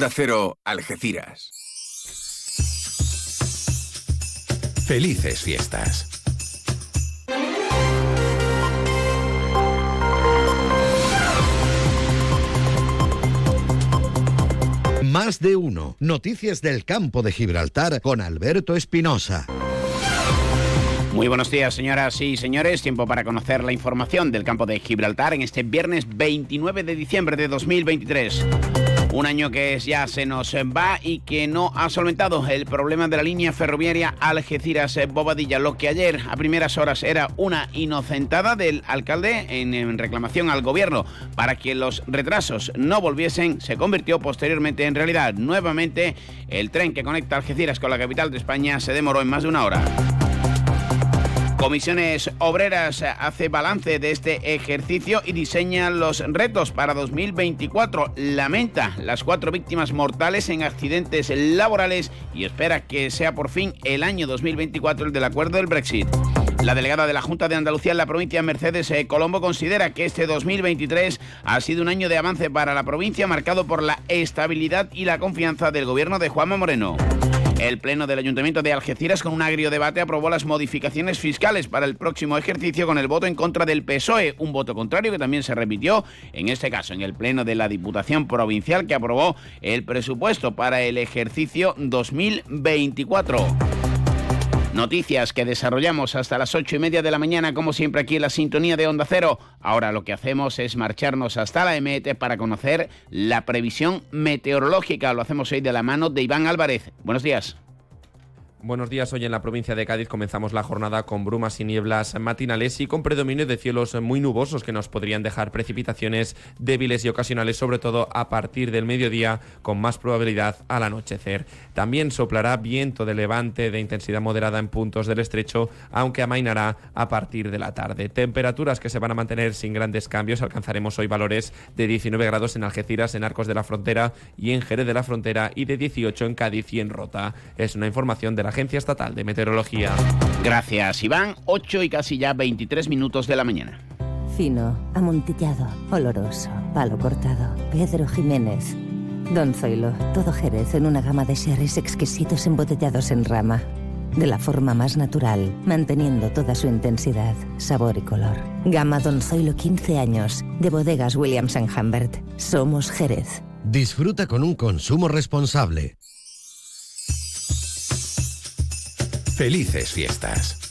De Cero, Algeciras. Felices fiestas. Más de uno. Noticias del campo de Gibraltar con Alberto Espinosa. Muy buenos días, señoras y señores. Tiempo para conocer la información del campo de Gibraltar en este viernes 29 de diciembre de 2023. Un año que ya se nos va y que no ha solventado el problema de la línea ferroviaria Algeciras-Bobadilla, lo que ayer a primeras horas era una inocentada del alcalde en, reclamación al gobierno para que los retrasos no volviesen, se convirtió posteriormente en realidad. Nuevamente, el tren que conecta Algeciras con la capital de España se demoró en más de una hora. Comisiones Obreras hace balance de este ejercicio y diseña los retos para 2024. Lamenta las cuatro víctimas mortales en accidentes laborales y espera que sea por fin el año 2024 el del acuerdo del Brexit. La delegada de la Junta de Andalucía en la provincia, Mercedes eh, Colombo, considera que este 2023 ha sido un año de avance para la provincia marcado por la estabilidad y la confianza del gobierno de Juanma Moreno. El Pleno del Ayuntamiento de Algeciras, con un agrio debate, aprobó las modificaciones fiscales para el próximo ejercicio con el voto en contra del PSOE, un voto contrario que también se repitió, en este caso, en el Pleno de la Diputación Provincial, que aprobó el presupuesto para el ejercicio 2024. Noticias que desarrollamos hasta las ocho y media de la mañana, como siempre aquí en la sintonía de Onda Cero. Ahora lo que hacemos es marcharnos hasta la EMET para conocer la previsión meteorológica. Lo hacemos hoy de la mano de Iván Álvarez. Buenos días. Buenos días. Hoy en la provincia de Cádiz comenzamos la jornada con brumas y nieblas matinales y con predominio de cielos muy nubosos que nos podrían dejar precipitaciones débiles y ocasionales, sobre todo a partir del mediodía, con más probabilidad al anochecer. También soplará viento de levante de intensidad moderada en puntos del estrecho, aunque amainará a partir de la tarde. Temperaturas que se van a mantener sin grandes cambios. Alcanzaremos hoy valores de 19 grados en Algeciras, en Arcos de la Frontera y en Jerez de la Frontera y de 18 en Cádiz y en Rota. Es una información de la Agencia Estatal de Meteorología. Gracias, Iván. 8 y casi ya 23 minutos de la mañana. Fino, amontillado, oloroso, palo cortado. Pedro Jiménez. Don Zoilo, todo Jerez en una gama de sherries exquisitos embotellados en rama. De la forma más natural, manteniendo toda su intensidad, sabor y color. Gama Don Zoilo 15 años, de bodegas Williams ⁇ Humbert. Somos Jerez. Disfruta con un consumo responsable. Felices fiestas.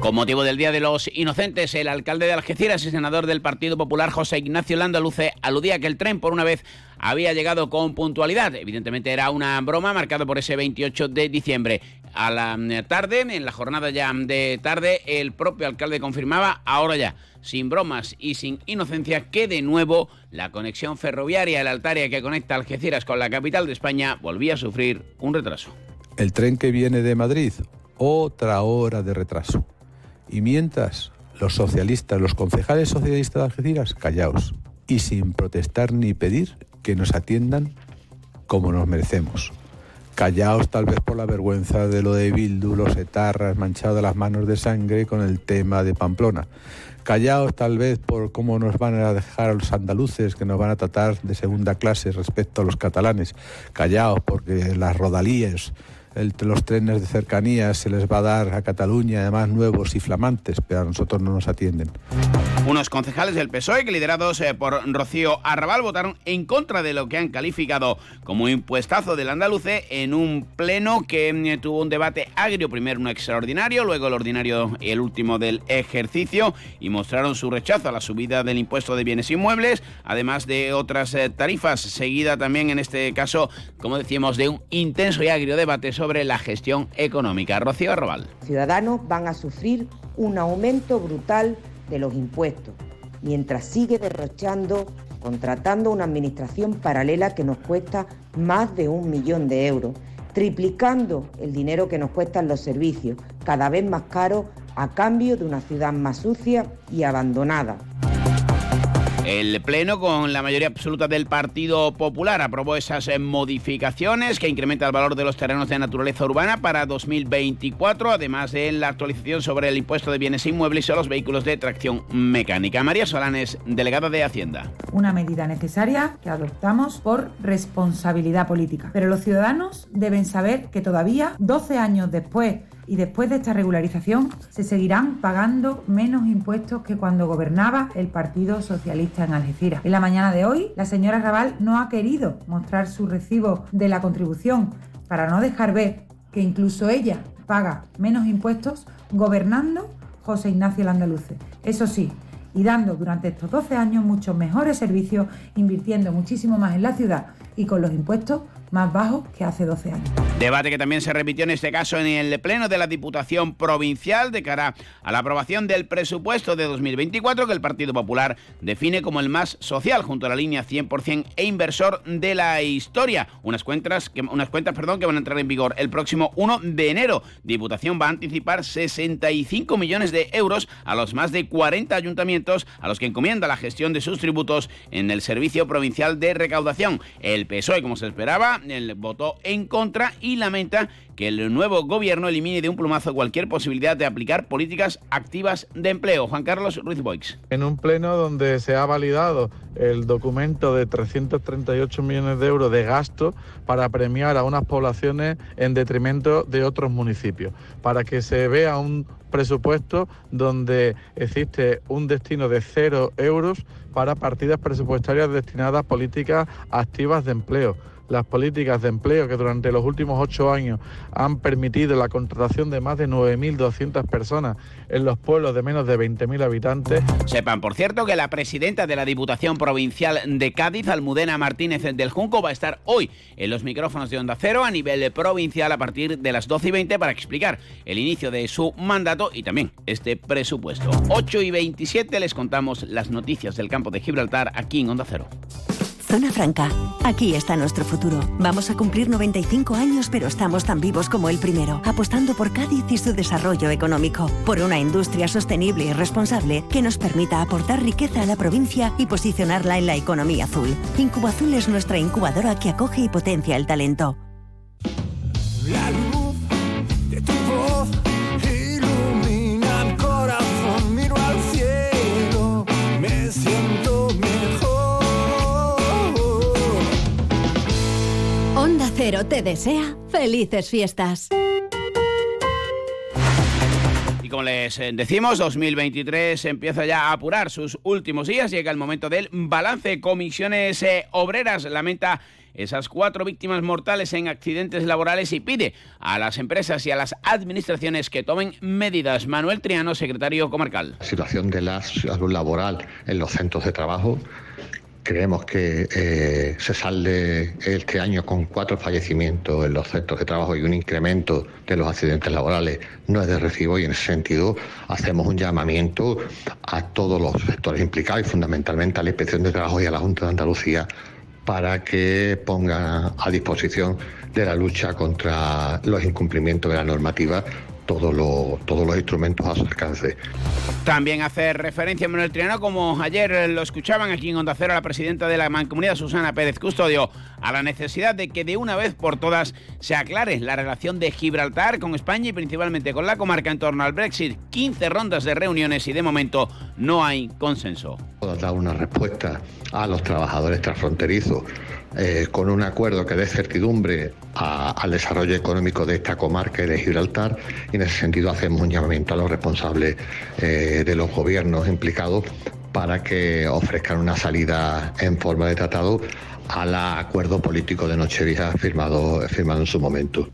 Con motivo del Día de los Inocentes, el alcalde de Algeciras y senador del Partido Popular, José Ignacio Landaluce, aludía que el tren por una vez había llegado con puntualidad. Evidentemente era una broma marcado por ese 28 de diciembre. A la tarde, en la jornada ya de tarde, el propio alcalde confirmaba, ahora ya, sin bromas y sin inocencia, que de nuevo la conexión ferroviaria, la altaria que conecta Algeciras con la capital de España, volvía a sufrir un retraso. El tren que viene de Madrid, otra hora de retraso. Y mientras, los socialistas, los concejales socialistas de Algeciras, callaos. Y sin protestar ni pedir que nos atiendan como nos merecemos. Callaos tal vez por la vergüenza de lo de Bildu, los etarras manchados las manos de sangre con el tema de Pamplona callaos tal vez por cómo nos van a dejar a los andaluces que nos van a tratar de segunda clase respecto a los catalanes. Callaos porque las los trenes de cercanía se les va a dar a Cataluña, además nuevos y flamantes, pero a nosotros no nos atienden. Unos concejales del PSOE, liderados eh, por Rocío Arrabal, votaron en contra de lo que han calificado como impuestazo del andaluce en un pleno que mm, tuvo un debate agrio, primero un extraordinario, luego el ordinario, el último del ejercicio, y mostraron su rechazo a la subida del impuesto de bienes inmuebles, además de otras eh, tarifas, seguida también en este caso, como decíamos, de un intenso y agrio debate sobre la gestión económica. Rocío Arrabal. Ciudadanos van a sufrir un aumento brutal de los impuestos, mientras sigue derrochando, contratando una administración paralela que nos cuesta más de un millón de euros, triplicando el dinero que nos cuestan los servicios, cada vez más caros a cambio de una ciudad más sucia y abandonada. El Pleno, con la mayoría absoluta del Partido Popular, aprobó esas eh, modificaciones que incrementan el valor de los terrenos de naturaleza urbana para 2024, además de la actualización sobre el impuesto de bienes inmuebles a los vehículos de tracción mecánica. María Solanes, delegada de Hacienda. Una medida necesaria que adoptamos por responsabilidad política. Pero los ciudadanos deben saber que todavía, 12 años después y después de esta regularización se seguirán pagando menos impuestos que cuando gobernaba el Partido Socialista en Algeciras. En la mañana de hoy, la señora Raval no ha querido mostrar su recibo de la contribución para no dejar ver que incluso ella paga menos impuestos gobernando José Ignacio Landaluce. Eso sí, y dando durante estos 12 años muchos mejores servicios, invirtiendo muchísimo más en la ciudad y con los impuestos más bajo que hace 12 años. Debate que también se repitió en este caso en el Pleno de la Diputación Provincial de cara a la aprobación del presupuesto de 2024 que el Partido Popular define como el más social junto a la línea 100% e inversor de la historia. Unas cuentas, que, unas cuentas perdón, que van a entrar en vigor el próximo 1 de enero. Diputación va a anticipar 65 millones de euros a los más de 40 ayuntamientos a los que encomienda la gestión de sus tributos en el Servicio Provincial de Recaudación. El PSOE, como se esperaba, votó en contra lamenta que el nuevo gobierno elimine de un plumazo cualquier posibilidad de aplicar políticas activas de empleo. Juan Carlos Ruiz Boix. En un pleno donde se ha validado el documento de 338 millones de euros de gasto para premiar a unas poblaciones en detrimento de otros municipios, para que se vea un presupuesto donde existe un destino de cero euros para partidas presupuestarias destinadas a políticas activas de empleo las políticas de empleo que durante los últimos ocho años han permitido la contratación de más de 9.200 personas en los pueblos de menos de 20.000 habitantes. Sepan, por cierto, que la presidenta de la Diputación Provincial de Cádiz, Almudena Martínez del Junco, va a estar hoy en los micrófonos de Onda Cero a nivel provincial a partir de las 12 y 20 para explicar el inicio de su mandato y también este presupuesto. 8 y 27 les contamos las noticias del campo de Gibraltar aquí en Onda Cero. Zona Franca. Aquí está nuestro futuro. Vamos a cumplir 95 años, pero estamos tan vivos como el primero, apostando por Cádiz y su desarrollo económico, por una industria sostenible y responsable que nos permita aportar riqueza a la provincia y posicionarla en la economía azul. Incuba Azul es nuestra incubadora que acoge y potencia el talento. Onda Cero te desea felices fiestas. Y como les eh, decimos, 2023 empieza ya a apurar sus últimos días. Llega el momento del balance. Comisiones eh, Obreras lamenta esas cuatro víctimas mortales en accidentes laborales y pide a las empresas y a las administraciones que tomen medidas. Manuel Triano, secretario comarcal. La situación de la salud laboral en los centros de trabajo Creemos que eh, se sale este año con cuatro fallecimientos en los centros de trabajo y un incremento de los accidentes laborales. No es de recibo y en ese sentido hacemos un llamamiento a todos los sectores implicados y fundamentalmente a la Inspección de Trabajo y a la Junta de Andalucía para que pongan a disposición de la lucha contra los incumplimientos de la normativa todos los, todos los instrumentos a su alcance. También hace referencia Manuel Triano, como ayer lo escuchaban aquí en Onda Cero, la presidenta de la Mancomunidad, Susana Pérez Custodio, a la necesidad de que de una vez por todas se aclare la relación de Gibraltar con España y principalmente con la comarca en torno al Brexit. 15 rondas de reuniones y de momento no hay consenso. Dar una respuesta a los trabajadores transfronterizos eh, con un acuerdo que dé certidumbre al desarrollo económico de esta comarca y de Gibraltar y en ese sentido hacemos un llamamiento a los responsables eh, de los gobiernos implicados para que ofrezcan una salida en forma de tratado al acuerdo político de Nochevieja firmado, firmado en su momento.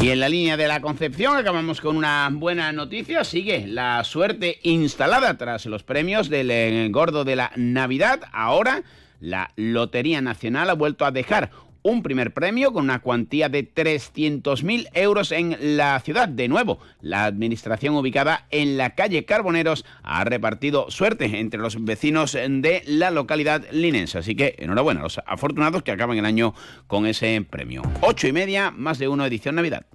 Y en la línea de la Concepción acabamos con una buena noticia. Sigue la suerte instalada tras los premios del engordo de la Navidad. Ahora la Lotería Nacional ha vuelto a dejar un primer premio con una cuantía de 300.000 euros en la ciudad. De nuevo, la administración ubicada en la calle Carboneros ha repartido suerte entre los vecinos de la localidad linense. Así que enhorabuena a los afortunados que acaban el año con ese premio. Ocho y media, más de uno edición Navidad.